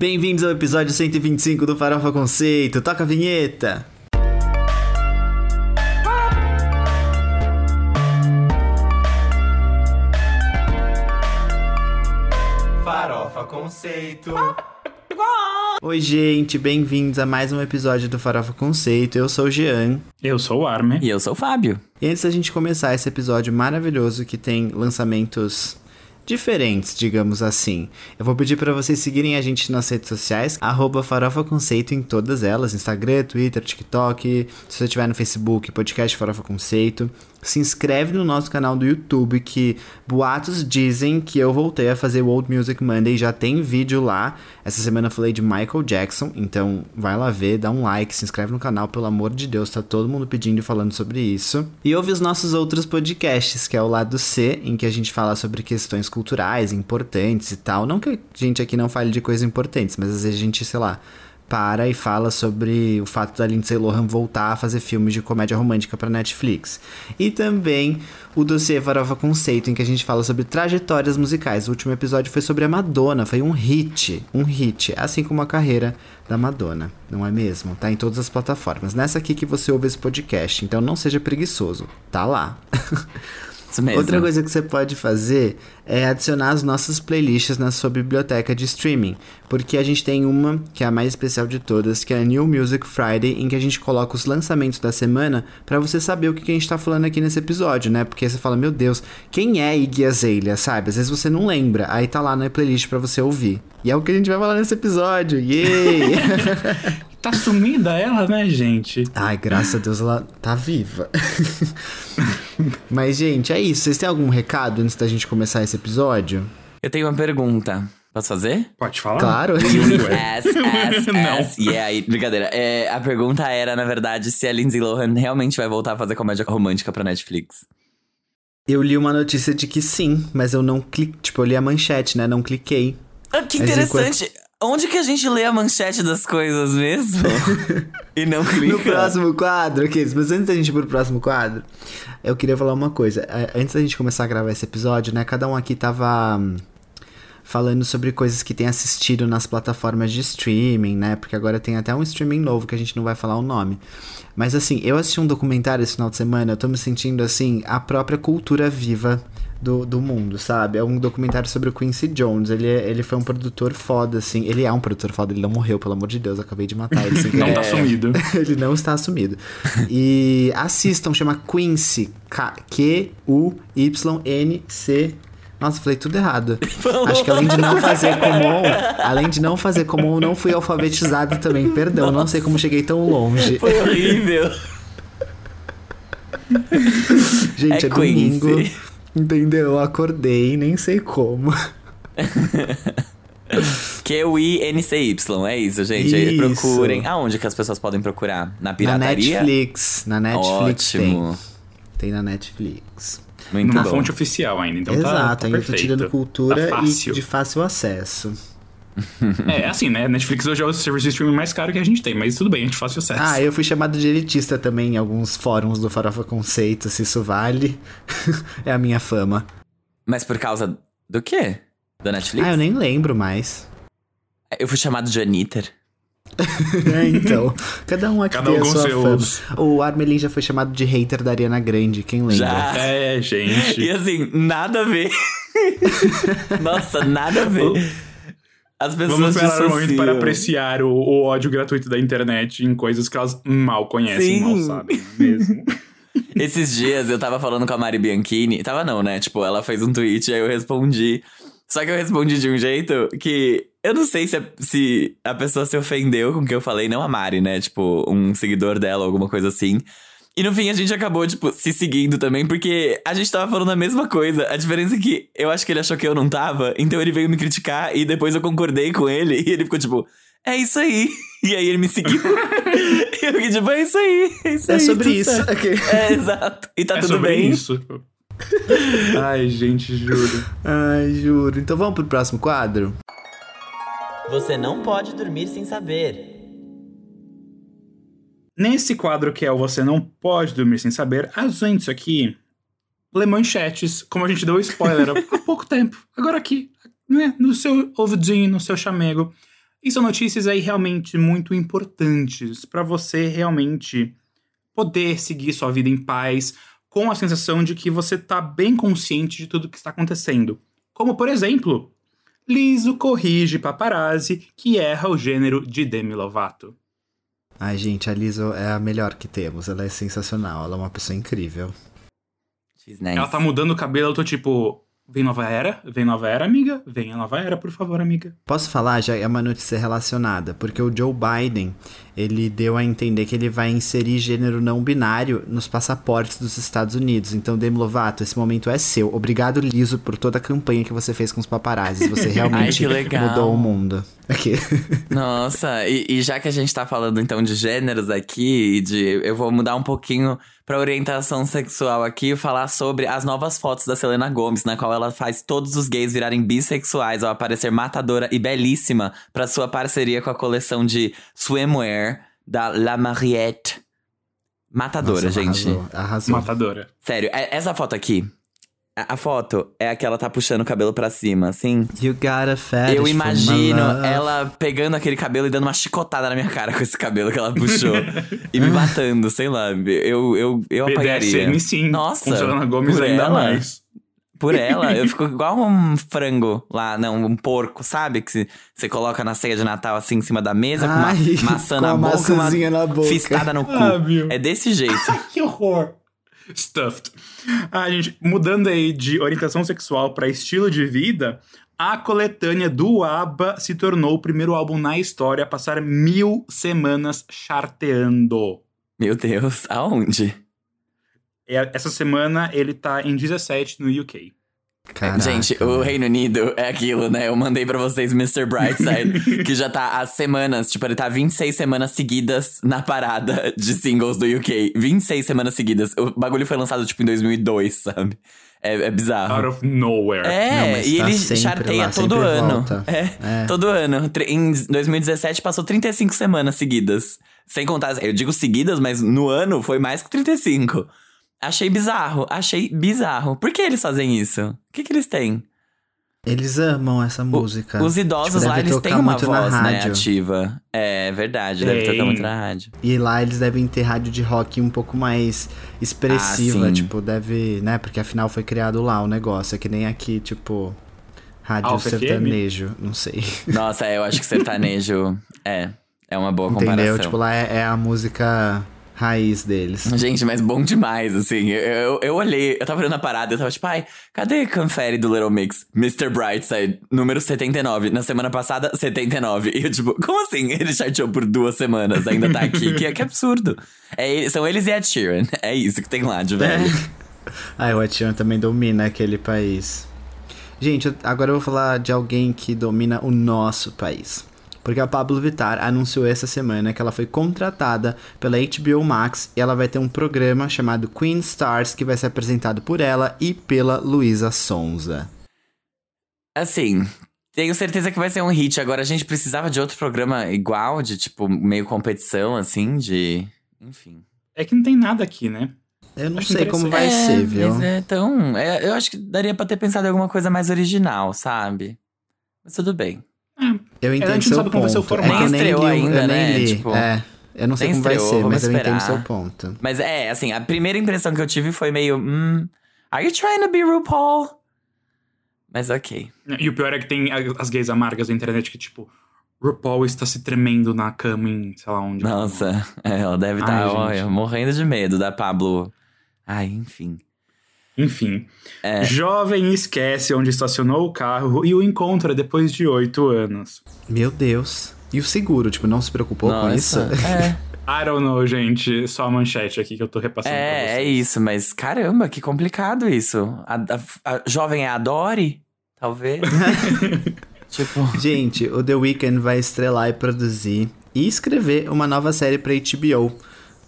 Bem-vindos ao episódio 125 do Farofa Conceito. Toca a vinheta. Farofa Conceito. Oi, gente, bem-vindos a mais um episódio do Farofa Conceito. Eu sou o Jean. Eu sou o Arme. E eu sou o Fábio. E antes da gente começar esse episódio maravilhoso que tem lançamentos diferentes, digamos assim. Eu vou pedir para vocês seguirem a gente nas redes sociais, arroba Farofa Conceito em todas elas, Instagram, Twitter, TikTok, se você estiver no Facebook, podcast Farofa Conceito. Se inscreve no nosso canal do YouTube, que boatos dizem que eu voltei a fazer o Old Music Monday, já tem vídeo lá. Essa semana eu falei de Michael Jackson, então vai lá ver, dá um like, se inscreve no canal, pelo amor de Deus, tá todo mundo pedindo e falando sobre isso. E ouve os nossos outros podcasts, que é o lado C, em que a gente fala sobre questões culturais importantes e tal. Não que a gente aqui não fale de coisas importantes, mas às vezes a gente, sei lá, para e fala sobre o fato da Lindsay Lohan voltar a fazer filmes de comédia romântica para Netflix. E também o dossiê Farofa Conceito, em que a gente fala sobre trajetórias musicais. O último episódio foi sobre a Madonna, foi um hit, um hit, assim como a carreira da Madonna, não é mesmo? Tá em todas as plataformas. Nessa aqui que você ouve esse podcast, então não seja preguiçoso, tá lá. Isso mesmo. Outra coisa que você pode fazer é adicionar as nossas playlists na sua biblioteca de streaming, porque a gente tem uma que é a mais especial de todas, que é a New Music Friday, em que a gente coloca os lançamentos da semana para você saber o que a gente tá falando aqui nesse episódio, né? Porque você fala, meu Deus, quem é Iggy Azalea, sabe? Às vezes você não lembra, aí tá lá na playlist para você ouvir. E é o que a gente vai falar nesse episódio. Yay! Tá sumida ela, né, gente? Ai, graças a Deus ela tá viva. Mas, gente, é isso. Vocês têm algum recado antes da gente começar esse episódio? Eu tenho uma pergunta. Posso fazer? Pode falar? Claro. Yes, yes, Não. yes. Yeah, aí, brincadeira. É, a pergunta era, na verdade, se a Lindsay Lohan realmente vai voltar a fazer comédia romântica pra Netflix. Eu li uma notícia de que sim, mas eu não cliquei. Tipo, eu li a manchete, né? Não cliquei. Ah, que Mas interessante. Onde que a gente lê a manchete das coisas mesmo? e não clica? No próximo quadro, aqueles. Mas antes da gente ir pro próximo quadro, eu queria falar uma coisa. É, Antes da gente começar a gravar esse episódio, né? Cada um aqui tava hum, falando sobre coisas que tem assistido nas plataformas de streaming, né? Porque agora tem até um streaming novo que a gente não vai falar o nome. Mas assim, eu assisti um documentário esse final de semana, eu tô me sentindo assim, a própria cultura viva do, do mundo, sabe? É um documentário sobre o Quincy Jones. Ele, é- ele foi um produtor foda, assim. Ele é um produtor foda, ele não morreu, pelo amor de Deus, eu acabei de matar ele sem Não tá sumido. Ele não está assumido. E assistam, chama Quincy. Q-U-Y-N-C. Nossa, falei tudo errado. Acho que além de não fazer comum, além de não fazer comum, não fui alfabetizado também. Perdão, não sei como cheguei tão longe. Foi horrível. Gente, é, É domingo. Entendeu? Eu acordei, nem sei como. Q-I-N-C-Y, é isso, gente. Aí Isso. procurem. Aonde que as pessoas podem procurar? Na Na pirataria? Netflix. Na Netflix Ótimo. tem. Tem na Netflix. Muito Numa bom. fonte oficial ainda, então tá- Exato, tá, ainda tô perfeito. tirando cultura tá e de fácil acesso. É, assim, né? Netflix hoje é o serviço de streaming mais caro que a gente tem, mas tudo bem, a gente faz sucesso. Ah, eu fui chamado de elitista também em alguns fóruns do Farofa Conceito, se isso vale. é a minha fama. Mas por causa do quê? Da Netflix? Ah, eu nem lembro mais. Eu fui chamado de Anitter. É, então, cada um aqui Cada tem um a sua seus- fama. O Armelin já foi chamado de hater da Ariana Grande, quem lembra? Já. É, gente. E assim, nada a ver. Nossa, nada a ver. As pessoas Vamos esperar o momento para apreciar o, o ódio gratuito da internet em coisas que elas mal conhecem, Sim. mal sabem, mesmo. Esses dias eu tava falando com a Mari Bianchini. Tava não, né? Tipo, ela fez um tweet, aí eu respondi. Só que eu respondi de um jeito que eu não sei se a, se a pessoa se ofendeu com o que eu falei, não a Mari, né? Tipo, um seguidor dela, alguma coisa assim. E no fim a gente acabou, tipo, se seguindo também, porque a gente tava falando a mesma coisa. A diferença é que eu acho que ele achou que eu não tava, então ele veio me criticar e depois eu concordei com ele e ele ficou tipo, é isso aí. E aí ele me seguiu. e eu fiquei tipo, é isso aí, é isso É aí. sobre isso. certo." Ok. É, exato. E tá é tudo sobre bem. isso. Ai, gente, juro. Ai, juro. Então vamos pro próximo quadro? Você não pode dormir sem saber. Nesse quadro que é o Você Não Pode Dormir Sem Saber, a gente aqui lê manchetes, como a gente deu spoiler há pouco tempo. Agora aqui, né, no seu ouvidinho, no seu chamego. E são notícias aí realmente muito importantes para você realmente poder seguir sua vida em paz, com a sensação de que você tá bem consciente de tudo que está acontecendo. Como, por exemplo, Liso corrige paparazzi que erra o gênero de Demi Lovato. Ai, gente, a Lizzo é a melhor que temos. Ela é sensacional. Ela é uma pessoa incrível. She's nice. Ela tá mudando o cabelo, eu tô tipo, vem nova era? Vem nova era, amiga? Vem a nova era, por favor, amiga. Posso falar? Já é uma notícia relacionada, porque o Joe Biden, ele deu a entender que ele vai inserir gênero não binário nos passaportes dos Estados Unidos. Então, Demi Lovato, esse momento é seu. Obrigado, Liso, por toda a campanha que você fez com os paparazzis. Você realmente legal. mudou o mundo. Aqui. Nossa, e, e já que a gente tá falando então de gêneros aqui, de eu vou mudar um pouquinho pra orientação sexual aqui e falar sobre as novas fotos da Selena Gomes, na qual ela faz todos os gays virarem bissexuais ao aparecer matadora e belíssima pra sua parceria com a coleção de swimwear da La Mariette. Matadora, Nossa, gente. Arrasou. arrasou. Matadora. Sério, é- essa foto aqui. A foto é a que ela tá puxando o cabelo pra cima, assim. You got a fetish Eu imagino ela pegando aquele cabelo e dando uma chicotada na minha cara com esse cabelo que ela puxou. e me matando, sei lá. Eu, eu, eu apagaria. BDSM sim. Nossa, Com Selena Gomes ainda ela? mais. Por ela, eu fico igual um frango lá, não, um porco, sabe? Que se- você coloca na ceia de Natal assim em cima da mesa, com Ai, uma maçã com na a boca uma na boca. fiscada no cu. Ah, é desse jeito. Que horror. Stuffed. Ah, gente, mudando aí de orientação sexual pra estilo de vida, a coletânea do ABBA se tornou o primeiro álbum na história a passar mil semanas charteando. Meu Deus, aonde? É, Essa semana ele tá em 17 no UK. Caraca, Gente, o. Reino Unido é aquilo, né? Eu mandei pra vocês Mr. Brightside, que já tá há semanas, tipo, ele tá 26 semanas seguidas na parada de singles do UK. 26 semanas seguidas. O bagulho foi lançado, tipo, em 2002, sabe? É, é bizarro. Out of nowhere. É, Não, mas e tá ele charteia lá, todo ano. É, É. todo ano. Em 2017 passou 35 semanas seguidas. Sem contar, eu digo seguidas, mas no ano foi mais que 35. Achei bizarro, achei bizarro. Por que eles fazem isso? O que, que eles têm? Eles amam essa música. Os idosos Tipo, lá, deve eles têm uma voz, né, rádio. ativa. É verdade, deve Tem. tocar muito na rádio. E lá eles devem ter rádio de rock um pouco mais expressiva, Ah, tipo, deve, né? Porque afinal foi criado lá o negócio, é que nem aqui, tipo, rádio Alfa FM? sertanejo, não sei. Nossa, é, eu acho que sertanejo é, é uma boa Entendeu? comparação. Tipo, lá é, é a música raiz deles. Gente, mas bom demais, assim. Eu, eu, eu olhei, eu tava olhando a parada, eu tava tipo, ai, cadê Confere do Little Mix? Mr. Brightside, número 79. Na semana passada, 79. E eu, tipo, como assim? Ele charteou por duas semanas, ainda tá aqui. que, que absurdo. É, são eles e Ed Sheeran. É isso que tem lá de velho. Ah, o Etienne também domina aquele país. Gente, agora eu vou falar de alguém que domina o nosso país. Porque a Pablo Vittar anunciou essa semana que ela foi contratada pela HBO Max e ela vai ter um programa chamado Queen Stars que vai ser apresentado por ela e pela Luísa Sonza. Assim, tenho certeza que vai ser um hit. Agora, a gente precisava de outro programa igual, de tipo, meio competição, assim, de. Enfim. É que não tem nada aqui, né? Eu não Acho sei como vai É, ser, viu? É tão. é, eu acho que daria pra ter pensado em alguma coisa mais original, sabe? Mas tudo bem. Eu a entendo gente seu não sabe como vai ser o ponto. É formato. que eu Nem estreou li, ainda, eu né? li. Tipo, é, eu não sei nem como vai estreou, ser, vamos mas eu entendo esperar. seu ponto. Mas é, assim, a primeira impressão que eu tive foi meio. Hum, are you trying to be RuPaul? Mas ok. E o pior é que tem a- as gays amargas da internet que, tipo, RuPaul está se tremendo na cama em sei lá onde. Nossa, é, ela deve Ai, estar, gente. olha, morrendo de medo da Pablo. Ai, enfim. Enfim. É. Jovem esquece onde estacionou o carro e o encontra depois de oito anos. Meu Deus. E o seguro, tipo, não se preocupou com isso? Nossa, é. I don't know, gente. Só a manchete aqui que eu tô repassando pra É, é isso, mas caramba, que complicado isso. A, a- a jovem é a Dory? Talvez. tipo. Gente, o The Weeknd vai estrelar e produzir e escrever uma nova série pra HBO,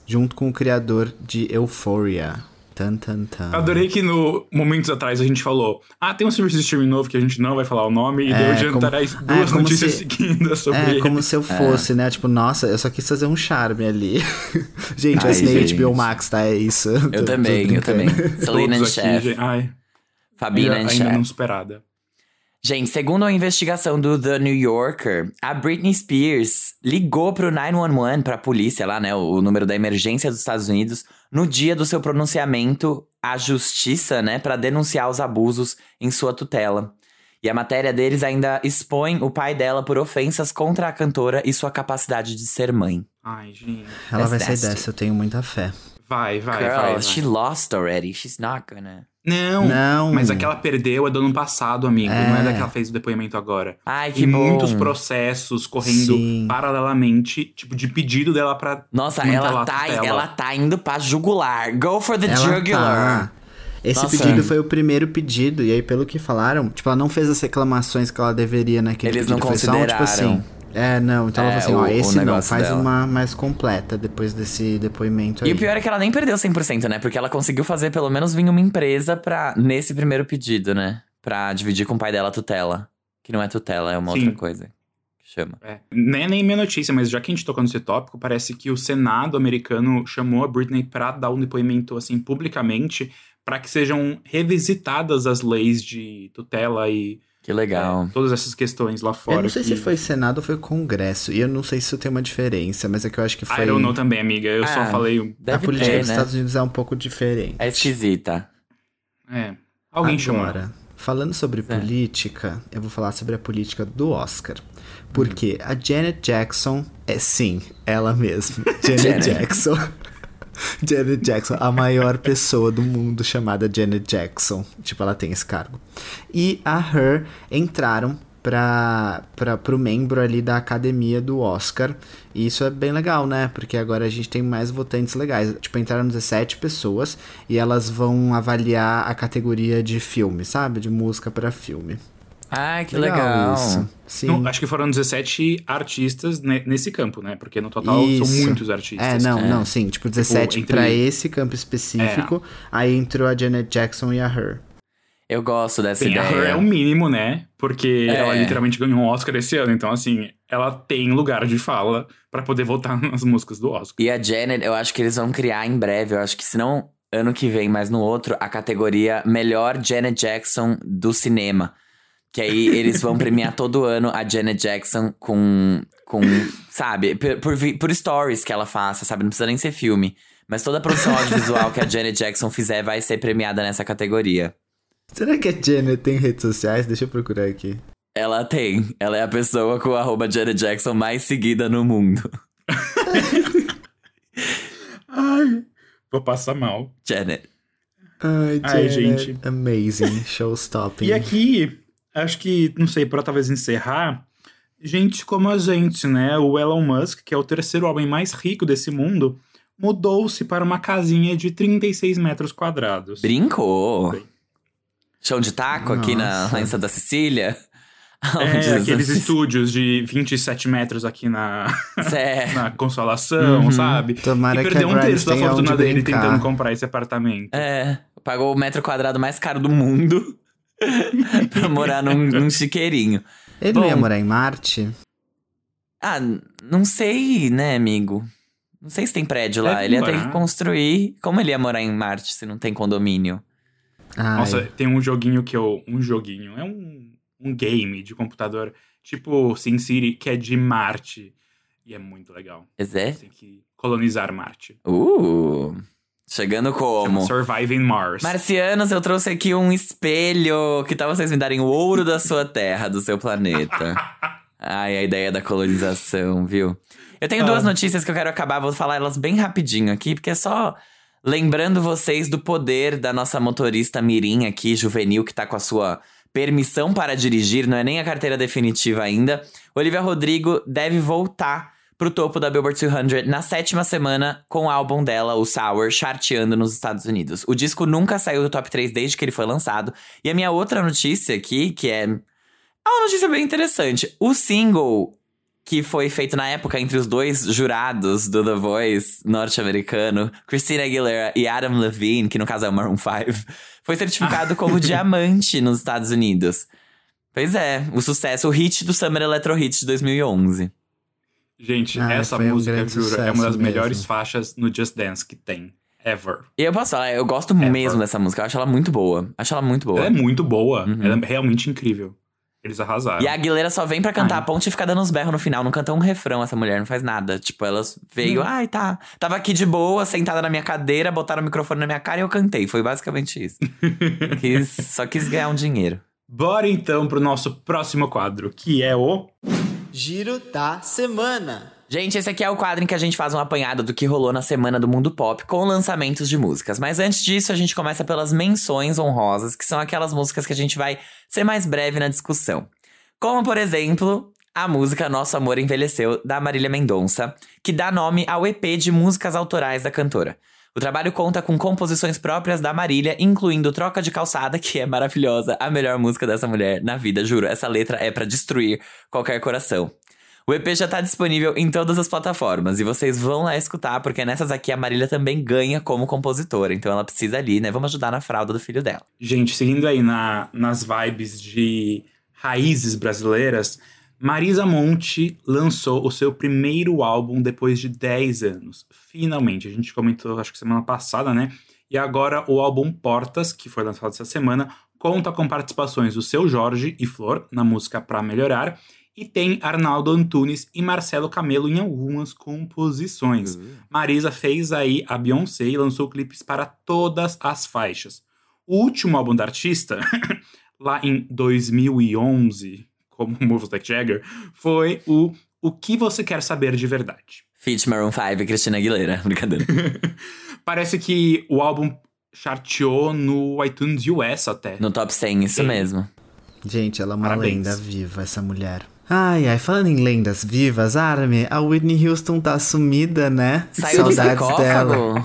junto com o criador de Euphoria. Tan, tan, tan. Adorei que no momentos atrás a gente falou: Ah, tem um serviço de streaming novo que a gente não vai falar o nome, e É, deu como- jantarais é, duas como notícias se- seguidas sobre É, ele. como se eu fosse, né? Tipo, nossa, eu só quis fazer um charme ali. gente, eu Ai, assinei gente. HBO Max, tá? É isso. Eu Tô- tô também, eu brincando. também. Selena Chef. gente. Ai, Fabina ainda, não superada. Gente, segundo a investigação do The New Yorker, a Britney Spears ligou pro 911, pra polícia lá, né, o número da emergência dos Estados Unidos, no dia do seu pronunciamento à justiça, né, para denunciar os abusos em sua tutela. E a matéria deles ainda expõe o pai dela por ofensas contra a cantora e sua capacidade de ser mãe. Ai, gente. Ela vai That's sair nasty. dessa, eu tenho muita fé. Vai, vai, Girl, vai. vai. she lost already. She's not gonna. Não, Não. mas a que ela perdeu é do ano passado, amigo. Não é É. da que ela fez o depoimento agora. Ai, que e bom. muitos processos correndo Sim. paralelamente, tipo, de pedido dela pra. Nossa, ela tá, tutela. ela tá indo pra jugular. Go for the Ela jugular. tá. Esse Nossa. pedido foi o primeiro pedido, e aí, pelo que falaram, tipo, ela não fez as reclamações que ela deveria naquele Eles pedido. não foi só um, tipo consideraram. assim. É, não, então ela É, falou assim, o- ó, esse não, faz dela. uma mais completa depois desse depoimento aí. E o pior é que ela nem perdeu 100%, né? Porque ela conseguiu fazer pelo menos vir uma empresa pra, nesse primeiro pedido, né? Pra dividir com o pai dela a tutela. Que não é tutela, é uma Sim. outra coisa. Que chama. É. Nem, nem minha notícia, mas já que a gente tocou nesse tópico, parece que o Senado americano chamou a Britney pra dar um depoimento, assim, publicamente, pra que sejam revisitadas as leis de tutela e Que legal. é, todas essas questões lá fora. Eu não sei que... se foi Senado ou foi Congresso, e eu não sei se isso tem uma diferença, mas é que eu acho que foi... I don't know também, amiga. Eu só Ah, falei. A política ter, dos né? Estados Unidos é um pouco diferente. É esquisita. É. Alguém chamou. Agora, falando sobre É. política, eu vou falar sobre a política do Oscar. Porque a Janet Jackson é sim, ela mesma. Janet. Jackson. Janet Jackson, a maior pessoa do mundo chamada Janet Jackson. Tipo, ela tem esse cargo. E a Her entraram para pro membro ali da academia do Oscar. E isso é bem legal, né? Porque agora a gente tem mais votantes legais. Tipo, entraram 17 pessoas e elas vão avaliar a categoria de filme, sabe? De música para filme. Ai, que legal. isso. Sim. Não, acho que foram 17 artistas ne- nesse campo, né? Porque no total são Isso. muitos É, artistas. não, não, sim. Tipo, 17 entre- pra esse campo específico. Aí entrou a Janet Jackson e a Her. Eu gosto dessa a ideia. Her é o mínimo, né? Porque É. ela literalmente ganhou um Oscar esse ano. Então, assim, ela tem lugar de fala pra poder votar nas músicas do Oscar. E a Janet, eu acho que eles vão criar em breve. Eu acho que se não ano que vem, mas no outro, a categoria Melhor Janet Jackson do Cinema. Que aí eles vão premiar todo ano a Janet Jackson com. com sabe? Por, por, stories que ela faça, sabe? Não precisa nem ser filme. Mas toda a produção audiovisual que a Janet Jackson fizer vai ser premiada nessa categoria. Será que a Janet tem redes sociais? Deixa eu procurar aqui. Ela tem. Ela é a pessoa com o arroba Janet Jackson mais seguida no mundo. Ai, vou passar mal. Janet. Ai, Ai, Janet. gente. Amazing. Showstopping. E aqui, acho que, não sei, pra talvez encerrar, gente como a gente, né? O Elon Musk, que é o terceiro homem mais rico desse mundo, mudou-se para uma casinha de 36 metros quadrados. Brincou. Bem. Chão de taco aqui na, Nossa. em Santa Cecília? É, aqueles os- estúdios de 27 metros aqui na, na Consolação, Uhum. sabe? Tomara e que perdeu a um terço da fortuna dele tentando comprar esse apartamento. É, pagou o metro quadrado mais caro do mundo pra morar num, num chiqueirinho. Ele não ia Bom. morar em Marte? Ah, não sei, né, amigo? Não sei se tem prédio lá. Deve ele ia ter morar. que construir. Como ele ia morar em Marte se não tem condomínio? Ai, Nossa, tem um joguinho que eu. Um joguinho. É um, um game de computador, tipo SimCity, que é de Marte. E é muito legal. É? Você tem que colonizar Marte. Uh! Chegando como? Surviving Mars. Marcianos, eu trouxe aqui um espelho. Que tal vocês me darem o ouro da sua terra, do seu planeta? Ai, a ideia da colonização, viu? Eu tenho Ah. duas notícias que eu quero acabar, vou falar elas bem rapidinho aqui, porque é só lembrando vocês do poder da nossa motorista Mirim aqui, juvenil, que tá com a sua permissão para dirigir, não é nem a carteira definitiva ainda. Olivia Rodrigo deve voltar pro topo da Billboard 200 na sétima semana com o álbum dela, o Sour, charteando nos Estados Unidos. O disco nunca saiu do top 3 desde que ele foi lançado. E a minha outra notícia aqui, que é é uma notícia bem interessante. O single que foi feito na época entre os dois jurados do The Voice norte-americano, Christina Aguilera e Adam Levine, que no caso é o Maroon 5, foi certificado como diamante nos Estados Unidos. Pois é, o sucesso, o hit do Summer Electro Hit de 2011. Gente, Ah, essa um música, grande juro, é uma das mesmo. melhores faixas no Just Dance que tem. Ever. E eu posso falar, eu gosto mesmo dessa música, eu acho ela muito boa. Acho ela muito boa. Ela é muito boa. Uhum. Ela é realmente incrível. Eles arrasaram. E a Aguilera só vem pra cantar Ai. a ponte e fica dando uns berros no final. Não canta um refrão, essa mulher não faz nada. Tipo, ela veio, Não. ai, tá. Tava aqui de boa, sentada na minha cadeira, botaram o microfone na minha cara e eu cantei. Foi basicamente isso. Quis- só quis ganhar um dinheiro. Bora então pro nosso próximo quadro, que é o. Giro da semana. Gente, esse aqui é o quadro em que a gente faz um apanhado do que rolou na semana do mundo pop com lançamentos de músicas. Mas antes disso, a gente começa pelas menções honrosas, que são aquelas músicas que a gente vai ser mais breve na discussão. Como, por exemplo, a música Nosso Amor Envelheceu, da Marília Mendonça, que dá nome ao EP de músicas autorais da cantora. O trabalho conta com composições próprias da Marília, incluindo Troca de Calçada, que é maravilhosa, a melhor música dessa mulher na vida, juro. Essa letra é pra destruir qualquer coração. O EP já tá disponível em todas as plataformas e vocês vão lá escutar, porque nessas aqui a Marília também ganha como compositora, então ela precisa ali, né? Vamos ajudar na fralda do filho dela. Gente, seguindo aí na, nas vibes de raízes brasileiras, Marisa Monte lançou o seu primeiro álbum depois de 10 anos. Finalmente, a gente comentou, acho que semana passada, né? E agora o álbum Portas, que foi lançado essa semana, conta com participações do Seu Jorge e Flor na música Pra Melhorar. E tem Arnaldo Antunes e Marcelo Camelo em algumas composições. Marisa fez aí a Beyoncé e lançou clipes para todas as faixas. O último álbum da artista, lá em 2011, como o Moves Like Jagger, foi o O Que Você Quer Saber de Verdade. Feat Maroon 5 e Cristina Aguilera. Brincadeira. Parece que o álbum charteou no iTunes US até. No top 100, isso Sim. mesmo. Gente, ela é uma Parabéns. lenda viva, essa mulher. Ai, ai, falando em lendas vivas, Armin, a Whitney Houston tá sumida, né? Saiu do Saudades dela. sarcófago?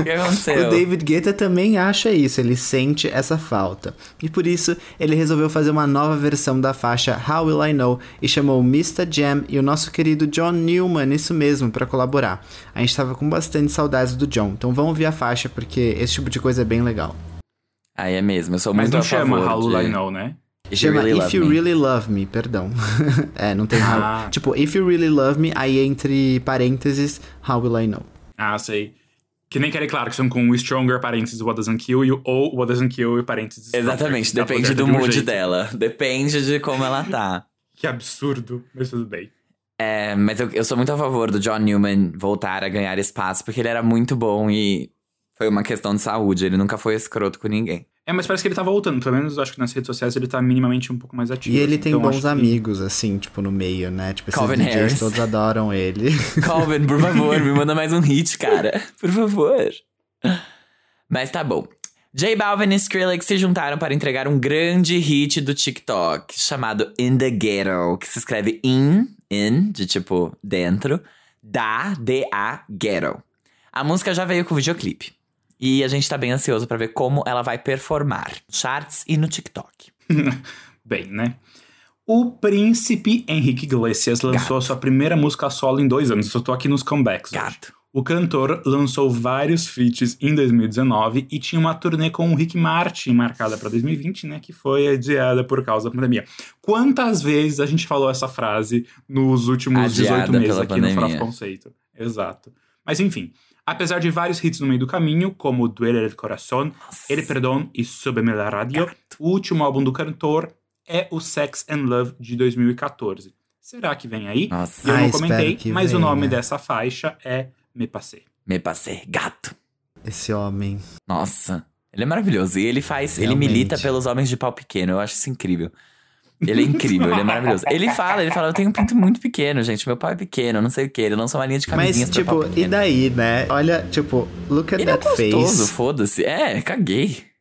O que aconteceu? O David Guetta também acha isso, ele sente essa falta. E por isso, ele resolveu fazer uma nova versão da faixa How Will I Know e chamou o Mr. Jam e o nosso querido John Newman, isso mesmo, pra colaborar. A gente tava com bastante saudades do John, então vamos ouvir a faixa porque esse tipo de coisa é bem legal. Aí é mesmo, eu sou Mas muito não a chama favor How Will de... I Know, né? If You Chama Really If Love You Me. Really Love Me, perdão. é, não tem Ah. how. Tipo, If You Really Love Me, aí entre parênteses, How Will I Know. Ah, sei. Que nem Kelly Clarkson com o Stronger, parênteses, What Doesn't Kill You, ou What Doesn't Kill You, parênteses. Exatamente, depende do de um mood jeito. dela. Depende de como ela tá. Que absurdo, mas tudo bem. É, mas eu, eu sou muito a favor do John Newman voltar a ganhar espaço, porque ele era muito bom e foi uma questão de saúde. Ele nunca foi escroto com ninguém. É, mas parece que ele tá voltando. Pelo menos eu acho que nas redes sociais ele tá minimamente um pouco mais ativo. E ele assim, tem então bons que- amigos, assim, tipo, no meio, né? Tipo, esses Calvin DJs Harris. todos adoram ele. Calvin, por favor, me manda mais um hit, cara. Por favor. Mas tá bom. J Balvin e Skrillex se juntaram para entregar um grande hit do TikTok chamado In the Ghetto, que se escreve in, in, de tipo dentro, da, D-A, ghetto. A música já veio com videoclipe. E a gente tá bem ansioso pra ver como ela vai performar charts e no TikTok. Bem, né? O príncipe Henrique Iglesias lançou a sua primeira música solo em dois anos. Eu tô aqui nos comebacks. hoje. Gato. O cantor lançou vários feats em 2019 e tinha uma turnê com o Rick Martin marcada para 2020, né? Que foi adiada por causa da pandemia. Quantas vezes a gente falou essa frase nos últimos Adiada 18 meses aqui pandemia. no Farofa Conceito? Exato. Mas enfim, apesar de vários hits no meio do caminho, como Duele el Corazón, El Perdón e Súbeme la Radio, o último álbum do cantor é o Sex and Love de 2014. Será que vem aí? Nossa. Eu Ah, não espero comentei, mas o venha. nome dessa faixa é Me Passei. Me passei. Gato. Esse homem. Nossa, ele é maravilhoso. E ele faz, ele Realmente. milita pelos homens de pau pequeno. Eu acho isso incrível. Ele é incrível, ele é maravilhoso. Ele fala, ele fala, eu tenho um pinto muito pequeno, gente. Meu pau é pequeno, não sei o que. Ele lançou uma linha de Mas, camisinhas pau tipo, e daí, né? Olha, tipo, look at Ele é that gostoso, face. foda-se. É, caguei.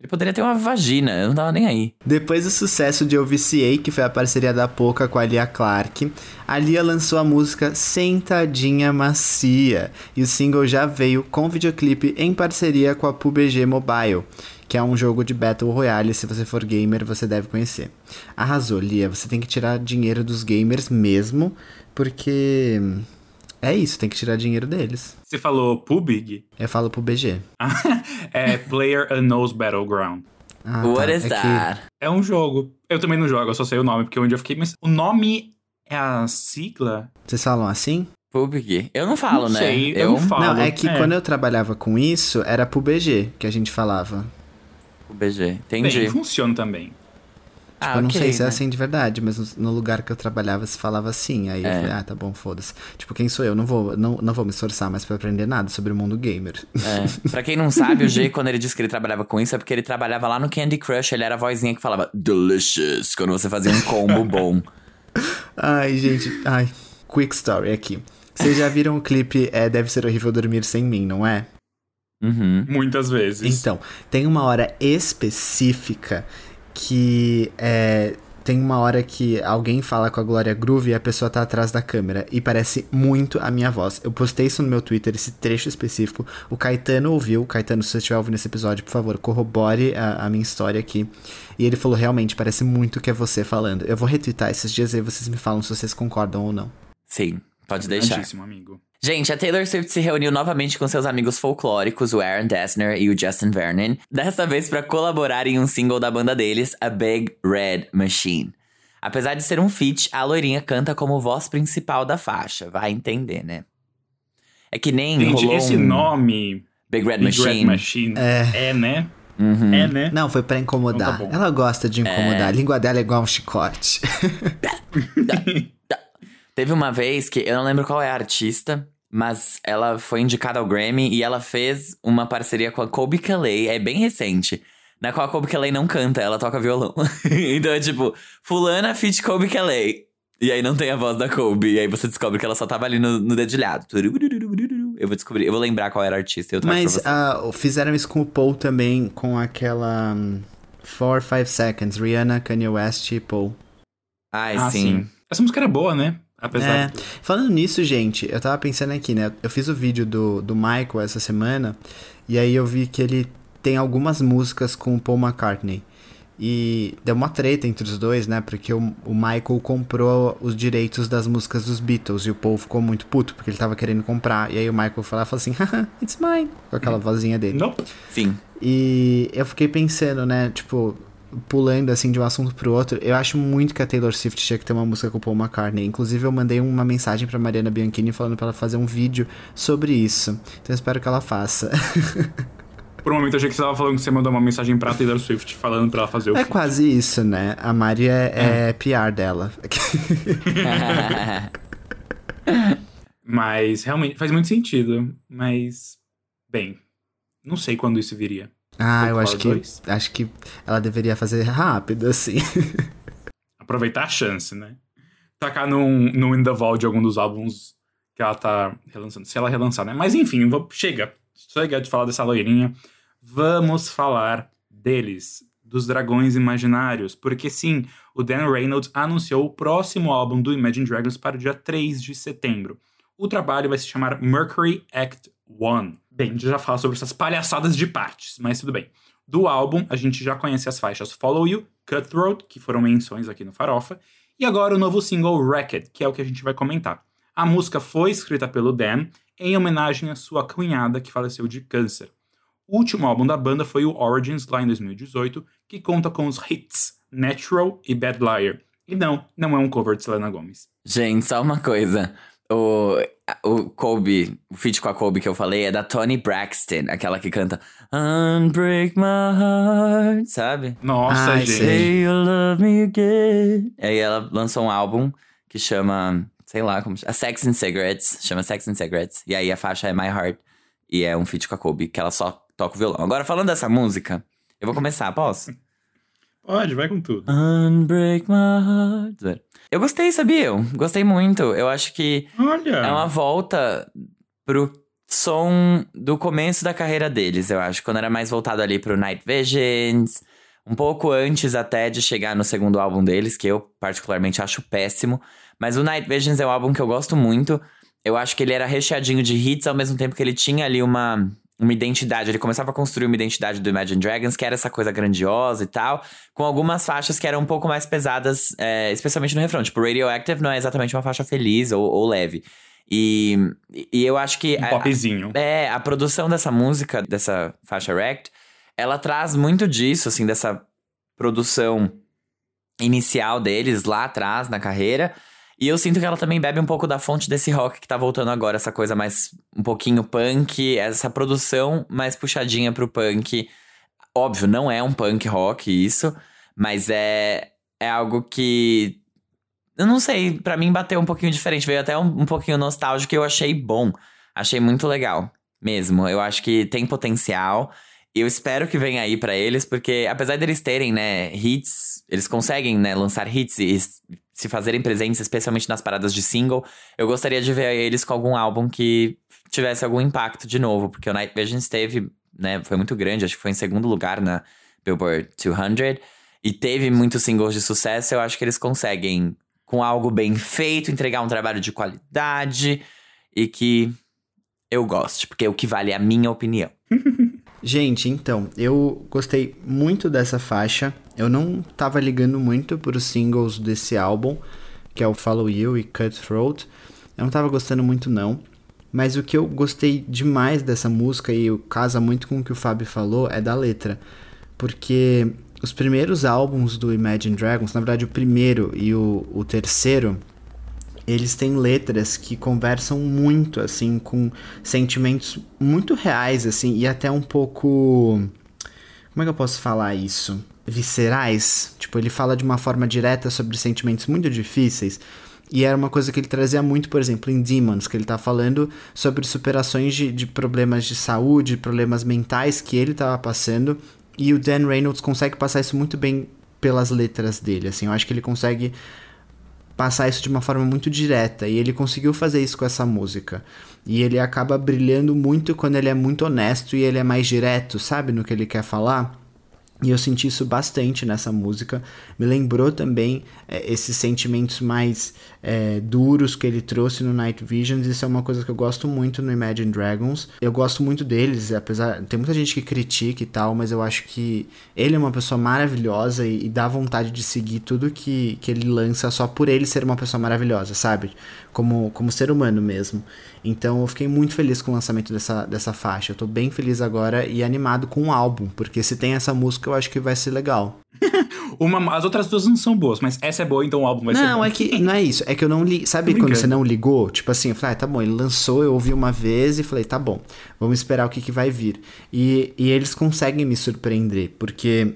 Ele poderia ter uma vagina, eu não tava nem aí. Depois do sucesso de OVCA, que foi a parceria da Poca com a Lia Clark, a Lia lançou a música Sentadinha Macia. E o single já veio com videoclipe em parceria com a PUBG Mobile, que é um jogo de Battle Royale. Se você for gamer, você deve conhecer. Arrasou, Lia. Você tem que tirar dinheiro dos gamers mesmo, porque é isso, tem que tirar dinheiro deles. Você falou PUBG? Eu falo pro BG. é Player Unknown's Battleground. Ah, What tá. is É que- that? É um jogo. Eu também não jogo, eu só sei o nome, porque onde eu fiquei. Mas o nome é a sigla? Vocês falam assim? PUBG. Eu não falo, Não né? sei, eu não falo. Não, é que é. quando eu trabalhava com isso, era pro BG que a gente falava. O BG. Entendi. Bem, funciona também. Ah, eu não ok, sei se é né? assim de verdade, mas no, lugar que eu trabalhava se falava assim. Aí eu É. falei, ah, tá bom, foda-se. Tipo, quem sou eu? Não vou, não, não vou me esforçar mais pra aprender nada sobre o mundo gamer. É. Pra quem não sabe, o G, quando ele disse que ele trabalhava com isso, é porque ele trabalhava lá no Candy Crush. Ele era a vozinha que falava delicious, quando você fazia um combo bom. Ai, gente, ai. Quick story aqui. Vocês já viram o clipe é, Deve Ser Horrível Dormir Sem Mim, não é? Uhum. Muitas vezes. Então, tem uma hora específica que é. Tem uma hora que alguém fala com a Glória Groove e a pessoa tá atrás da câmera. E parece muito a minha voz. Eu postei isso no meu Twitter, esse trecho específico. O Caetano ouviu. Caetano, se você estiver ouvindo esse episódio, por favor, corrobore a, a minha história aqui. E ele falou: realmente, parece muito que é você falando. Eu vou retweetar esses dias aí vocês me falam se vocês concordam ou não. Sim, pode deixar. Grandíssimo, amigo. Gente, a Taylor Swift se reuniu novamente com seus amigos folclóricos, o Aaron Dessner e o Justin Vernon, dessa vez para colaborar em um single da banda deles, A Big Red Machine. Apesar de ser um feat, a loirinha canta como voz principal da faixa, vai entender, né? É que nem Gente, rolou esse um nome, Big Red Big Machine. Red Machine, É. é, né? Uhum. É, né? Não, foi pra incomodar. Então tá. Ela gosta de incomodar. A língua dela é igual um chicote. Teve uma vez que eu não lembro qual é a artista, mas ela foi indicada ao Grammy e ela fez uma parceria com a Kobe Calais, é bem recente. Na qual a Kobe Calais não canta, ela toca violão. então é tipo, fulana feat Kobe Calais. E aí não tem a voz da Kobe. E aí você descobre que ela só tava ali no, no dedilhado. Eu vou descobrir, eu vou lembrar qual era a artista. Eu Mas ah, fizeram isso com o Paul também, com aquela 4, 5 Seconds. Rihanna, Kanye West e Paul. Ai, ah, sim. sim. Essa música era boa, né? Apesar É. de tudo. Falando nisso, gente, eu tava pensando aqui, né? Eu fiz o vídeo do, do Michael essa semana, e aí eu vi que ele tem algumas músicas com o Paul McCartney. E deu uma treta entre os dois, né? Porque o, o Michael comprou os direitos das músicas dos Beatles e o Paul ficou muito puto porque ele tava querendo comprar. E aí o Michael foi lá e falou assim: Haha, it's mine. Com aquela vozinha dele. Nope. Sim. E eu fiquei pensando, né, tipo, pulando assim de um assunto pro outro, eu acho muito que a Taylor Swift tinha que ter uma música com o Paul McCartney. Inclusive, eu mandei uma mensagem pra Mariana Bianchini falando pra ela fazer um vídeo sobre isso. Então eu espero que ela faça. Por um momento eu achei que você tava falando que você mandou uma mensagem pra Taylor Swift falando pra ela fazer o é feat. quase isso, né? A Mari é, é PR dela. Mas realmente faz muito sentido. Mas, bem, não sei quando isso viria. Ah, eu acho que, 2. acho que ela deveria fazer rápido, assim. Aproveitar a chance, né? Tacar num, no In The Vault de algum dos álbuns que ela tá relançando. Se ela relançar, né? Mas enfim, vou, chega. Chega de falar dessa loirinha. Vamos falar deles, dos dragões imaginários. Porque sim, o Dan Reynolds anunciou o próximo álbum do Imagine Dragons para o dia 3 de setembro. O trabalho vai se chamar Mercury Act 1. Bem, a gente já fala sobre essas palhaçadas de partes, mas tudo bem. Do álbum, a gente já conhece as faixas Follow You, Cutthroat, que foram menções aqui no Farofa, e agora o novo single Wrecked, que é o que a gente vai comentar. A música foi escrita pelo Dan em homenagem à sua cunhada que faleceu de câncer. O último álbum da banda foi o Origins, lá em 2018, que conta com os hits Natural e Bad Liar. E não, não é um cover de Selena Gomez. Gente, só uma coisa. O, o Kobe, o feat com a Kobe que eu falei é da Toni Braxton, aquela que canta Unbreak My Heart, sabe? Nossa, Ai, gente. Say you love me again. Aí ela lançou um álbum que chama, sei lá como chama, Sex and Cigarettes, chama Sex and Cigarettes. E aí a faixa é My Heart e é um feat com a Kobe, que ela só toca o violão. Agora falando dessa música, eu vou começar, posso? Pode, vai com tudo. Unbreak my heart. Eu gostei, sabia? Eu gostei muito. Eu acho que Olha. é uma volta pro som do começo da carreira deles, eu acho. Quando era mais voltado ali pro Night Visions. Um pouco antes até de chegar no segundo álbum deles, que eu particularmente acho péssimo. Mas o Night Visions é um álbum que eu gosto muito. Eu acho que ele era recheadinho de hits, ao mesmo tempo que ele tinha ali uma, uma identidade. Ele começava a construir uma identidade do Imagine Dragons, que era essa coisa grandiosa e tal. Com algumas faixas que eram um pouco mais pesadas, é, especialmente no refrão. Tipo, Radioactive não é exatamente uma faixa feliz ou, ou leve. E, e eu acho que. Um a- popzinho. é, a produção dessa música, dessa faixa Wrecked, ela traz muito disso, assim, dessa produção inicial deles lá atrás na carreira. E eu sinto que ela também bebe um pouco da fonte desse rock que tá voltando agora, essa coisa mais um pouquinho punk, essa produção mais puxadinha pro punk. Óbvio, não é um punk rock isso, mas é é algo que. Eu não sei, pra mim bateu um pouquinho diferente. Veio até um, um pouquinho nostálgico e eu achei bom. Achei muito legal. Mesmo. Eu acho que tem potencial. Eu espero que venha aí pra eles, porque apesar deles terem, né, hits, eles conseguem, né, lançar hits e se fazerem presentes, especialmente nas paradas de single. Eu gostaria de ver eles com algum álbum que tivesse algum impacto de novo, porque o Night Visions teve, né, foi muito grande, acho que foi em segundo lugar na Billboard 200 e teve muitos singles de sucesso. Eu acho que eles conseguem, com algo bem feito, entregar um trabalho de qualidade e que eu goste, porque o que vale é a minha opinião. Gente, então, eu gostei muito dessa faixa. Eu não tava ligando muito para os singles desse álbum, que é o Follow You e Cutthroat. Eu não tava gostando muito, não. Mas o que eu gostei demais dessa música, e casa muito com o que o Fábio falou, é da letra. Porque os primeiros álbuns do Imagine Dragons, na verdade o primeiro e o, o terceiro, eles têm letras que conversam muito, assim, com sentimentos muito reais, assim, e até um pouco. Como é que eu posso falar isso? Viscerais. Tipo, ele fala de uma forma direta sobre sentimentos muito difíceis. E era uma coisa que ele trazia muito, por exemplo, em Demons, que ele tá falando sobre superações de, de problemas de saúde, problemas mentais que ele tava passando. E o Dan Reynolds consegue passar isso muito bem pelas letras dele, assim. Eu acho que ele consegue passar isso de uma forma muito direta e ele conseguiu fazer isso com essa música. E ele acaba brilhando muito quando ele é muito honesto e ele é mais direto, sabe, no que ele quer falar. E eu senti isso bastante nessa música. Me lembrou também é, esses sentimentos mais é, duros que ele trouxe no Night Visions. Isso é uma coisa que eu gosto muito no Imagine Dragons. Eu gosto muito deles, apesar. Tem muita gente que critica e tal, mas eu acho que ele é uma pessoa maravilhosa e, e dá vontade de seguir tudo que, que ele lança só por ele ser uma pessoa maravilhosa, sabe? Como, como ser humano mesmo. Então eu fiquei muito feliz com o lançamento dessa, dessa faixa. Eu tô bem feliz agora e animado com o álbum, porque se tem essa música eu acho que vai ser legal. Uma, as outras duas não são boas, mas essa é boa, então o álbum vai não, ser bom. Não, é que não é isso. É que eu não li. Sabe quando você não ligou? Tipo assim, eu falei, ah, tá bom, ele lançou, eu ouvi uma vez e falei, tá bom, vamos esperar o que, que vai vir. E, e eles conseguem me surpreender, porque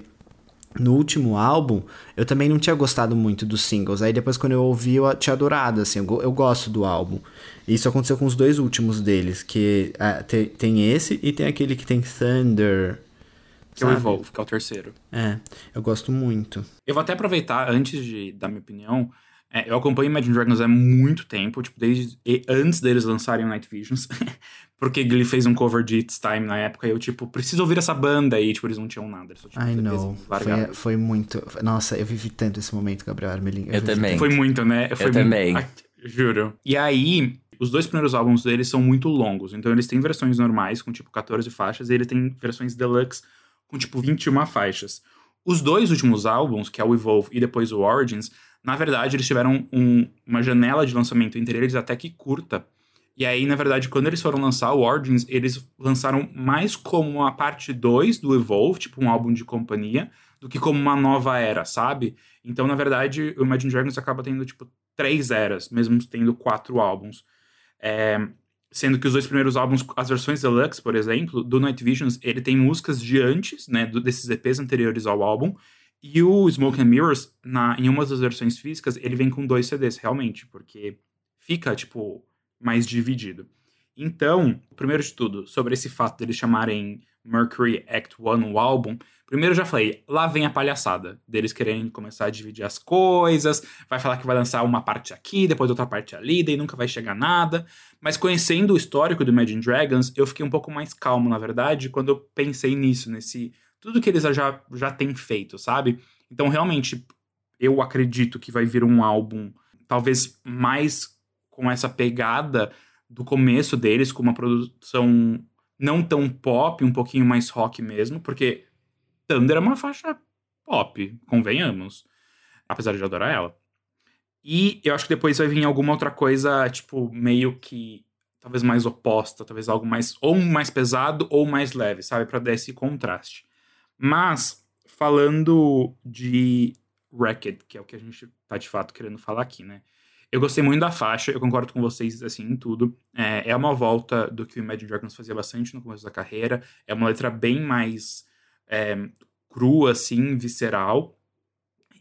no último álbum, eu também não tinha gostado muito dos singles. Aí depois, quando eu ouvi, eu tinha adorado, assim, eu, eu gosto do álbum. Isso aconteceu com os dois últimos deles, que uh, tem, tem esse e tem aquele que tem Thunder. Que é o Evolve, que é o terceiro. É, eu gosto muito. Eu vou até aproveitar, antes de dar minha opinião, é, eu acompanho Imagine Dragons há muito tempo, tipo, desde antes deles lançarem o Night Visions. porque ele fez um cover de It's Time na época, e eu, tipo, preciso ouvir essa banda, e, tipo, eles não tinham nada. Só, tipo, I know. Foi, foi, muito... Nossa, eu vivi tanto esse momento, Gabriel Armelin. Eu, eu também. Foi muito, né? Foi eu muito... também. Ai, juro. E aí, os dois primeiros álbuns deles são muito longos, então eles têm versões normais, com, tipo, 14 faixas, e ele tem versões deluxe, com, tipo, 21 faixas. Os dois últimos álbuns, que é o Evolve e depois o Origins, na verdade, eles tiveram um, uma janela de lançamento entre eles até que curta, e aí, na verdade, quando eles foram lançar o Origins, eles lançaram mais como uma parte 2 do Evolve, tipo um álbum de companhia, do que como uma nova era, sabe? Então, na verdade, o Imagine Dragons acaba tendo, tipo, três eras, mesmo tendo quatro álbuns. É, sendo que os dois primeiros álbuns, as versões deluxe, por exemplo, do Night Visions, ele tem músicas de antes, né, desses EPs anteriores ao álbum, e o Smoke and Mirrors, na, em uma das versões físicas, ele vem com dois CDs, realmente, porque fica, tipo, mais dividido. Então, primeiro de tudo, sobre esse fato deles chamarem Mercury Act One o álbum, primeiro eu já falei, lá vem a palhaçada deles querendo começar a dividir as coisas, vai falar que vai lançar uma parte aqui, depois outra parte ali, daí nunca vai chegar nada. Mas conhecendo o histórico do Imagine Dragons, eu fiquei um pouco mais calmo, na verdade, quando eu pensei nisso, nesse tudo que eles já, já têm feito, sabe? Então, realmente, eu acredito que vai vir um álbum talvez mais com essa pegada do começo deles, com uma produção não tão pop, um pouquinho mais rock mesmo, porque Thunder é uma faixa pop, convenhamos. Apesar de adorar ela. E eu acho que depois vai vir alguma outra coisa, tipo, meio que. Talvez mais oposta, talvez algo mais. Ou mais pesado ou mais leve, sabe? para dar esse contraste. Mas, falando de Wrecked, que é o que a gente tá de fato querendo falar aqui, né? Eu gostei muito da faixa, eu concordo com vocês, assim, em tudo. É, é uma volta do que o Imagine Dragons fazia bastante no começo da carreira. É uma letra bem mais é, crua, assim, visceral.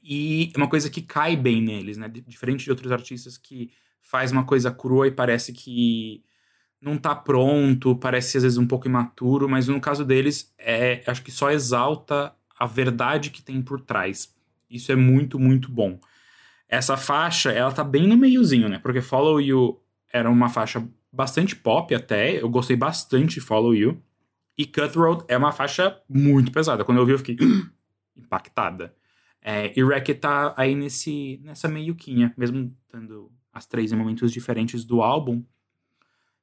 E é uma coisa que cai bem neles, né? Diferente de outros artistas que faz uma coisa crua e parece que não tá pronto, parece às vezes um pouco imaturo, mas no caso deles, é, acho que só exalta a verdade que tem por trás. Isso é muito, muito bom. Essa faixa, ela tá bem no meiozinho, né? Porque Follow You era uma faixa bastante pop até, eu gostei bastante de Follow You. E Cutthroat é uma faixa muito pesada. Quando eu vi, eu fiquei impactada. É, e Wreck tá aí nesse, nessa meioquinha, mesmo tendo as três em momentos diferentes do álbum.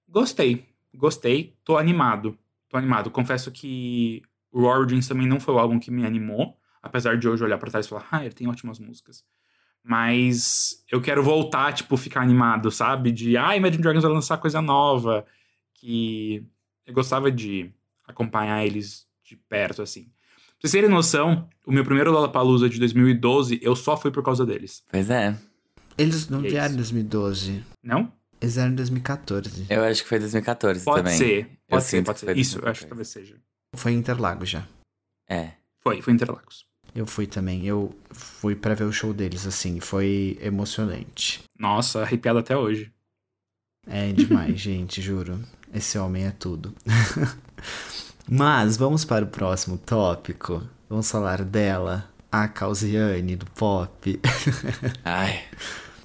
Gostei, gostei, tô animado, tô animado. Confesso que o Origins também não foi o álbum que me animou, apesar de hoje olhar para trás e falar, ah, ele tem ótimas músicas. Mas eu quero voltar, tipo, ficar animado, sabe? De, ah, Imagine Dragons vai lançar coisa nova. Que eu gostava de acompanhar eles de perto, assim. Pra vocês terem noção, o meu primeiro Lollapalooza de 2012, eu só fui por causa deles. Pois é. Eles não é vieram em isso. 2012. Não? Eles vieram em 2014. Eu acho que foi 2014 Pode também. ser, Eu pode ser, sinto pode ser. Isso, eu 2014. acho que talvez seja. Foi em Interlagos já. É. Foi, foi Interlagos. Eu fui também. Eu fui pra ver o show deles, assim. Foi emocionante. Nossa, arrepiado até hoje. É demais, gente, juro. Esse homem é tudo. Mas vamos para o próximo tópico. Vamos falar dela, a Causiane do pop. Ai.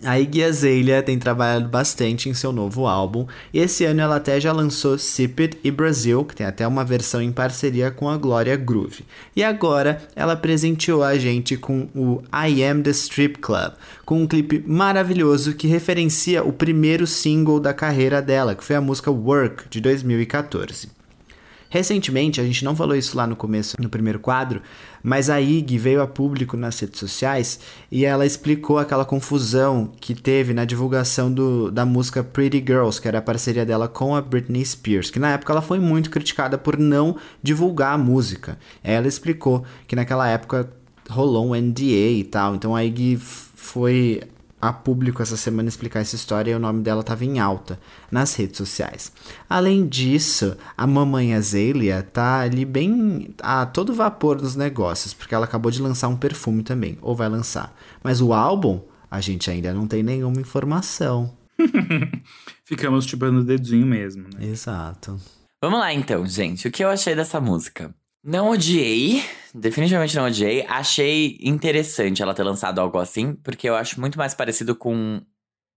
A Iggy Azalea tem trabalhado bastante em seu novo álbum, e esse ano ela até já lançou Sip It e Brasil, que tem até uma versão em parceria com a Gloria Groove. E agora ela presenteou a gente com o I Am The Strip Club, com um clipe maravilhoso que referencia o primeiro single da carreira dela, que foi a música Work, de 2014. Recentemente, a gente não falou isso lá no começo, no primeiro quadro, mas a Iggy veio a público nas redes sociais e ela explicou aquela confusão que teve na divulgação do, da música Pretty Girls, que era a parceria dela com a Britney Spears, que na época ela foi muito criticada por não divulgar a música. Ela explicou que naquela época rolou um NDA e tal, então a f- foi a público essa semana explicar essa história e o nome dela estava em alta nas redes sociais. Além disso, a mamãe Azalea tá ali bem a todo vapor nos negócios, porque ela acabou de lançar um perfume também, ou vai lançar. Mas o álbum, a gente ainda não tem nenhuma informação. Ficamos chupando o dedinho mesmo, né? Exato. Vamos lá então, gente. O que eu achei dessa música? Não odiei, definitivamente não odiei. Achei interessante ela ter lançado algo assim, porque eu acho muito mais parecido com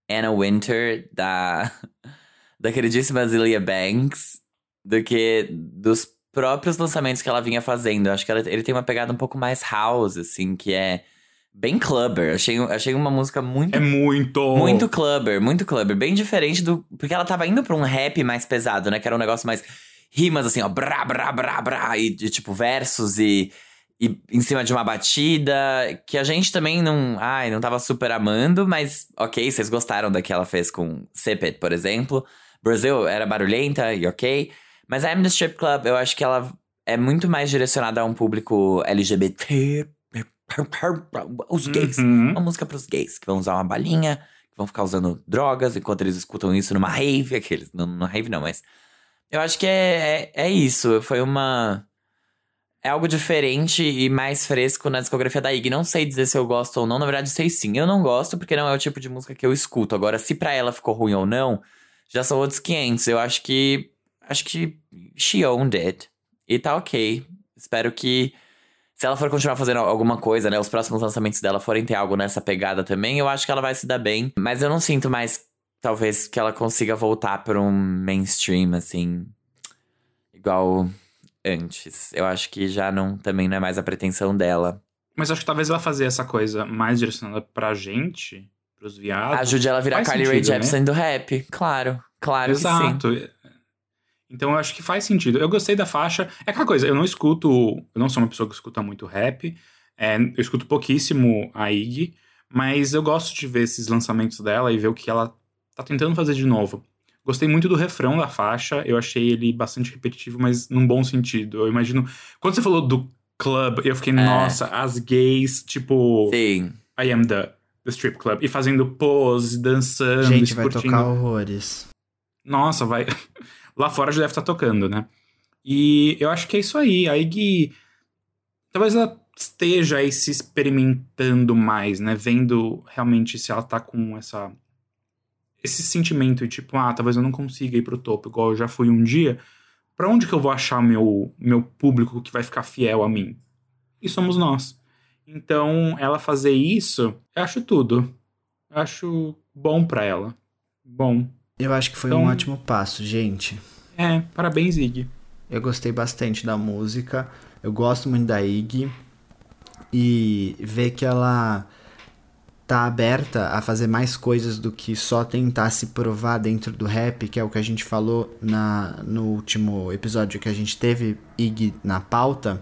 Anna Winter, da, da queridíssima Zilia Banks, do que dos próprios lançamentos que ela vinha fazendo. Eu acho que ela- ele tem uma pegada um pouco mais house, assim, que é bem clubber. Achei, achei uma música muito É muito. muito clubber, muito clubber. Bem diferente do. Porque ela tava indo pra um rap mais pesado, né? Que era um negócio mais. Rimas assim, ó. Brá, brá, brá, brá. E, de, tipo, versos e. E em cima de uma batida. Que a gente também não. Ai, não tava super amando, mas ok, vocês gostaram da que ela fez com Sip por exemplo. Brasil era barulhenta e ok. Mas a the Strip Club, eu acho que ela é muito mais direcionada a um público LGBT. Os gays. Uhum. Uma música pros gays que vão usar uma balinha, que vão ficar usando drogas enquanto eles escutam isso numa rave, aqueles. Não, numa rave não, mas. Eu acho que é, é, é isso. Foi uma. É algo diferente e mais fresco na discografia da Iggy. Não sei dizer se eu gosto ou não. Na verdade, sei sim. Eu não gosto porque não é o tipo de música que eu escuto. Agora, se pra ela ficou ruim ou não, já são outros 500. Eu acho que. Acho que. She owned it. E tá ok. Espero que. Se ela for continuar fazendo alguma coisa, né? Os próximos lançamentos dela forem ter algo nessa pegada também, eu acho que ela vai se dar bem. Mas eu não sinto mais, talvez, que ela consiga voltar pra um mainstream, assim. Igual antes. Eu acho que já não também não é mais a pretensão dela. Mas acho que talvez ela fazer essa coisa mais direcionada pra gente, pros viados. Ajude ela a virar Carly Rae né? Jepsen do rap. Claro, claro que sim. Exato. Então eu acho que faz sentido. Eu gostei da faixa. É aquela coisa, eu não escuto. Eu não sou uma pessoa que escuta muito rap. é, eu escuto pouquíssimo a Iggy. Mas eu gosto de ver esses lançamentos dela e ver o que ela tá tentando fazer de novo. Gostei muito do refrão da faixa. Eu achei ele bastante repetitivo, mas num bom sentido. Eu imagino. Quando você falou do club, eu fiquei, nossa, as gays, tipo. Sim. I am the, the strip club. E fazendo pose, dançando, Gente, vai curtindo. tocar horrores. Nossa, vai. Lá fora já deve estar tocando, né? E eu acho que é isso aí. A Iggy. Talvez ela esteja aí se experimentando mais, né? Vendo realmente se ela tá com essa esse sentimento de tipo, ah, talvez eu não consiga ir pro topo, igual eu já fui um dia. Pra onde que eu vou achar meu meu público que vai ficar fiel a mim? E somos nós. Então, ela fazer isso, eu acho tudo. Eu acho bom pra ela. Bom. Eu acho que foi Então- um ótimo passo, gente. É, parabéns, Ig. Eu gostei bastante da música. Eu gosto muito da Iggy. E ver que ela tá aberta a fazer mais coisas do que só tentar se provar dentro do rap, que é o que a gente falou na, no último episódio que a gente teve Iggy na pauta,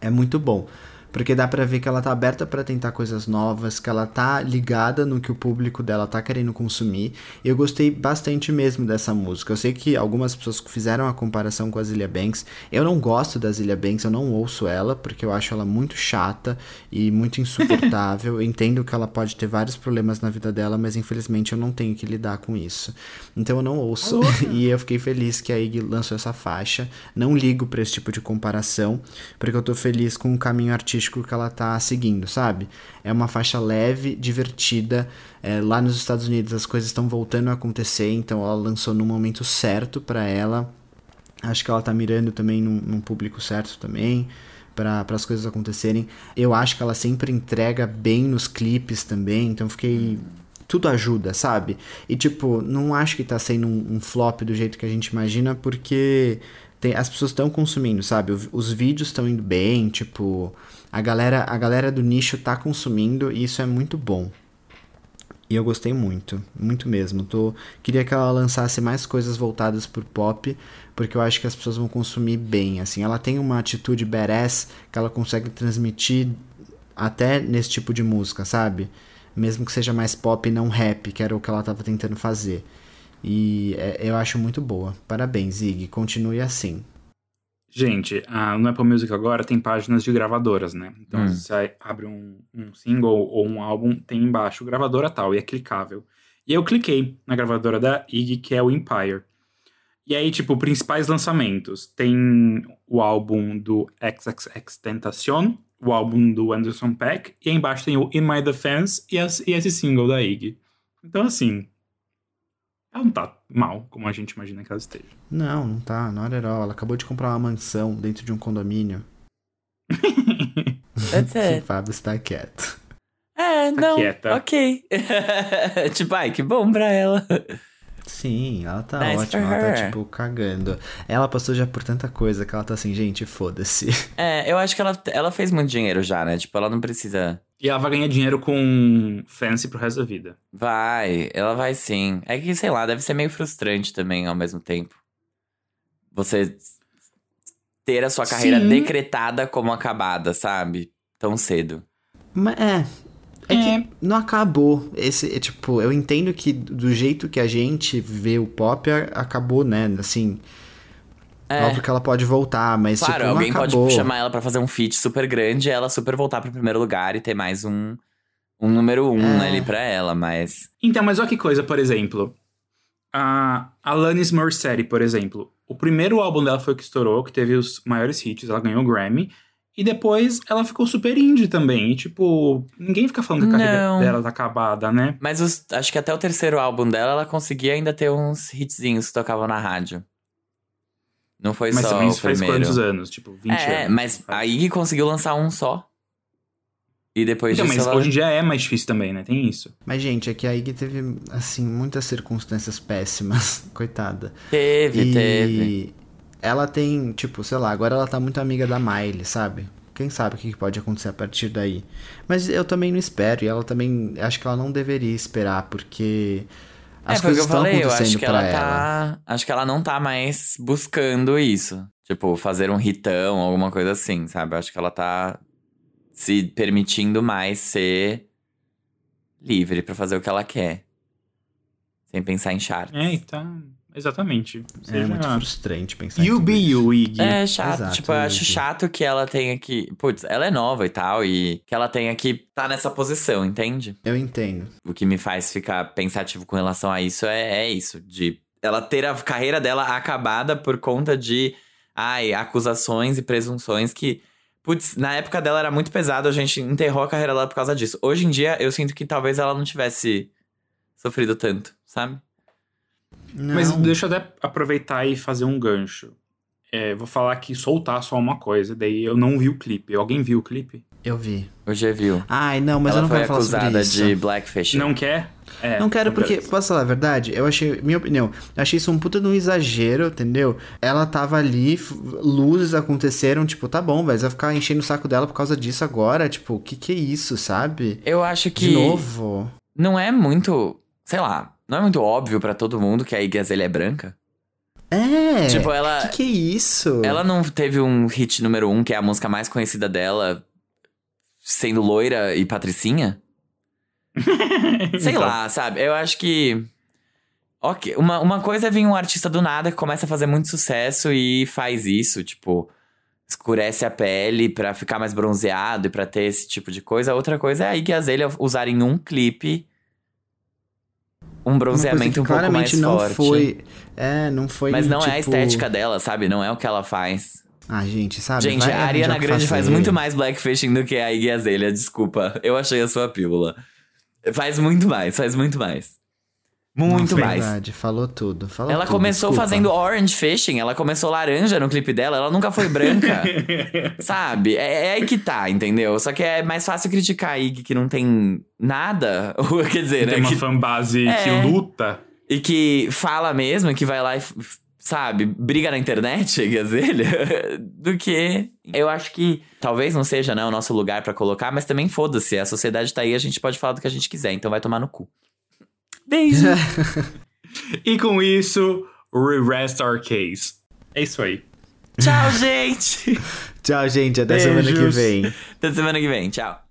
é muito bom. Porque dá pra ver que ela tá aberta pra tentar coisas novas, que ela tá ligada no que o público dela tá querendo consumir. E eu gostei bastante mesmo dessa música. Eu sei que algumas pessoas fizeram a comparação com a Zilia Banks. Eu não gosto da Zilia Banks, eu não ouço ela, porque eu acho ela muito chata e muito insuportável. entendo que ela pode ter vários problemas na vida dela, mas infelizmente eu não tenho que lidar com isso. Então eu não ouço. e eu fiquei feliz que a Iggy lançou essa faixa. Não ligo pra esse tipo de comparação, porque eu tô feliz com o caminho artístico que ela tá seguindo, sabe? É uma faixa leve, divertida. É, lá nos Estados Unidos as coisas estão voltando a acontecer, então ela lançou no momento certo pra ela. Acho que ela tá mirando também num, num público certo também para as coisas acontecerem. Eu acho que ela sempre entrega bem nos clipes também, então fiquei tudo ajuda, sabe? E tipo, não acho que tá sendo um, um flop do jeito que a gente imagina, porque tem, as pessoas estão consumindo, sabe? Os vídeos estão indo bem, tipo, a galera, a galera do nicho tá consumindo e isso é muito bom. E eu gostei muito, muito mesmo. Tô, queria que ela lançasse mais coisas voltadas pro pop, porque eu acho que as pessoas vão consumir bem. Assim, ela tem uma atitude badass que ela consegue transmitir até nesse tipo de música, sabe? Mesmo que seja mais pop e não rap, que era o que ela tava tentando fazer. E é- eu acho muito boa. Parabéns, Zig. Continue assim. Gente, a, no Apple Music agora tem páginas de gravadoras, né? Então, Hum. se você abre um, um single ou um álbum, tem embaixo gravadora tal, e é clicável. E eu cliquei na gravadora da Iggy, que é o Empire. E aí, tipo, principais lançamentos. Tem o álbum do XXX Tentacion, o álbum do Anderson Paak, e aí embaixo tem o In My Defense e, as- e esse single da Iggy. Então, assim, ela não tá mal, como a gente imagina que ela esteja. Não, não tá, not at all. Ela acabou de comprar uma mansão dentro de um condomínio. That's O it. Fábio está quieto. É, Tá não. quieta. Ok. tipo, ai, que bom pra ela. Sim, ela tá Nice ótima, ela tá, tipo, cagando. Ela passou já por tanta coisa que ela tá assim, gente, foda-se. É, eu acho que ela, ela fez muito dinheiro já, né? Tipo, ela não precisa. E ela vai ganhar dinheiro com Fancy pro resto da vida. Vai, ela vai sim. É que, sei lá, deve ser meio frustrante também ao mesmo tempo. Você ter a sua carreira Sim. decretada como acabada, sabe? Tão cedo. Mas é. É, É. que não acabou. Esse, é, tipo, eu entendo que do jeito que a gente vê o pop, acabou, né? Assim. É. Óbvio que ela pode voltar, mas Claro, tipo, não alguém acabou. pode chamar ela pra fazer um feat super grande e ela super voltar pro primeiro lugar e ter mais um, um número um É. ali pra ela, mas. Então, mas olha que coisa, por exemplo. A Alanis Morissette, por exemplo. O primeiro álbum dela foi o que estourou, que teve os maiores hits, ela ganhou o Grammy. E depois ela ficou super indie também. E, tipo, ninguém fica falando que a carreira Não. dela tá acabada, né? Mas os- acho que até o terceiro álbum dela, ela conseguia ainda ter uns hitzinhos que tocavam na rádio. Não foi Mas só também o isso faz primeiro. quantos anos? Tipo, 20 é, anos. mas a Iggy conseguiu lançar um só. E depois Então, disso mas ela... hoje em dia é mais difícil também, né? Tem isso. Mas, gente, é que a Iggy teve, assim, muitas circunstâncias péssimas. Coitada. Teve, e teve. ela tem, tipo, sei lá, agora ela tá muito amiga da Miley, sabe? Quem sabe o que que pode acontecer a partir daí. Mas eu também não espero, e ela também, acho que ela não deveria esperar, porque as é, foi o que coisas eu estão falei, eu acontecendo acho que ela ela. tá. Acho que ela não tá mais buscando isso. Tipo, fazer um hitão, alguma coisa assim, sabe? Eu acho que ela tá se permitindo mais ser livre pra fazer o que ela quer. Sem pensar em charts. É, então. Exatamente. É Seja... muito frustrante pensar em You tudo be isso. you, Iggy. É chato, Exato, tipo, eu acho Iggy. chato que ela tenha que. Putz, ela é nova e tal, e que ela tenha que tá nessa posição, entende? Eu entendo. O que me faz ficar pensativo com relação a isso é, é isso, de ela ter a carreira dela acabada por conta de ai, acusações e presunções que Putz, na época dela era muito pesado, a gente enterrou a carreira dela por causa disso. Hoje em dia, eu sinto que talvez ela não tivesse sofrido tanto, sabe? Não. Mas deixa eu até aproveitar e fazer um gancho. É, vou falar aqui, soltar só uma coisa, daí eu não vi o clipe. Alguém viu o clipe? Eu vi. Hoje viu. Ai, não, mas eu ela não foi quero falar sobre acusada isso. de blackfish. Não quer? É, Não quero porque, beleza. posso falar a verdade? Eu achei, minha opinião, eu achei isso um puta de um exagero, entendeu? Ela tava ali, luzes aconteceram, tipo, tá bom, mas vai ficar enchendo o saco dela por causa disso agora, tipo, o que que é isso, sabe? Eu acho que De novo. não é muito, sei lá, não é muito óbvio pra todo mundo que a Iggy Azalea é branca. É. Tipo, ela- Que que é isso? Ela não teve um hit número um, que é a música mais conhecida dela, sendo loira e patricinha? Sei Então, lá, sabe? Eu acho que. Ok, uma, uma coisa é vir um artista do nada que começa a fazer muito sucesso e faz isso, tipo, escurece a pele pra ficar mais bronzeado e pra ter esse tipo de coisa. Outra coisa é a Iggy Azalea usar em um clipe um bronzeamento um pouco mais não forte. foi. É, não foi. Mas não é a tipo- estética dela, sabe? Não é o que ela faz. Ah, gente, sabe? Gente, a arranjar Ariana Grande faz muito mais blackfishing do que a Iggy Azalea, desculpa. Eu achei a sua pílula. Faz muito mais, faz muito mais. Muito Nossa, mais. Verdade, falou tudo. Falou Ela tudo, começou desculpa. fazendo orange fishing, ela começou laranja no clipe dela, ela nunca foi branca. sabe? É, é aí que tá, entendeu? Só que é mais fácil criticar a Iggy que não tem nada. Quer dizer, né? Tem uma que- fanbase É. que luta. e que fala mesmo, que vai lá e, sabe, briga na internet, Iggy Azalea, do que... Eu acho que talvez não seja, né, o nosso lugar pra colocar, mas também foda-se, a sociedade tá aí, a gente pode falar do que a gente quiser, então vai tomar no cu. Beijo! E com isso, we rest our case. É isso aí. Tchau, gente! Tchau, gente. Até semana que Beijos. vem. Até semana que vem, tchau.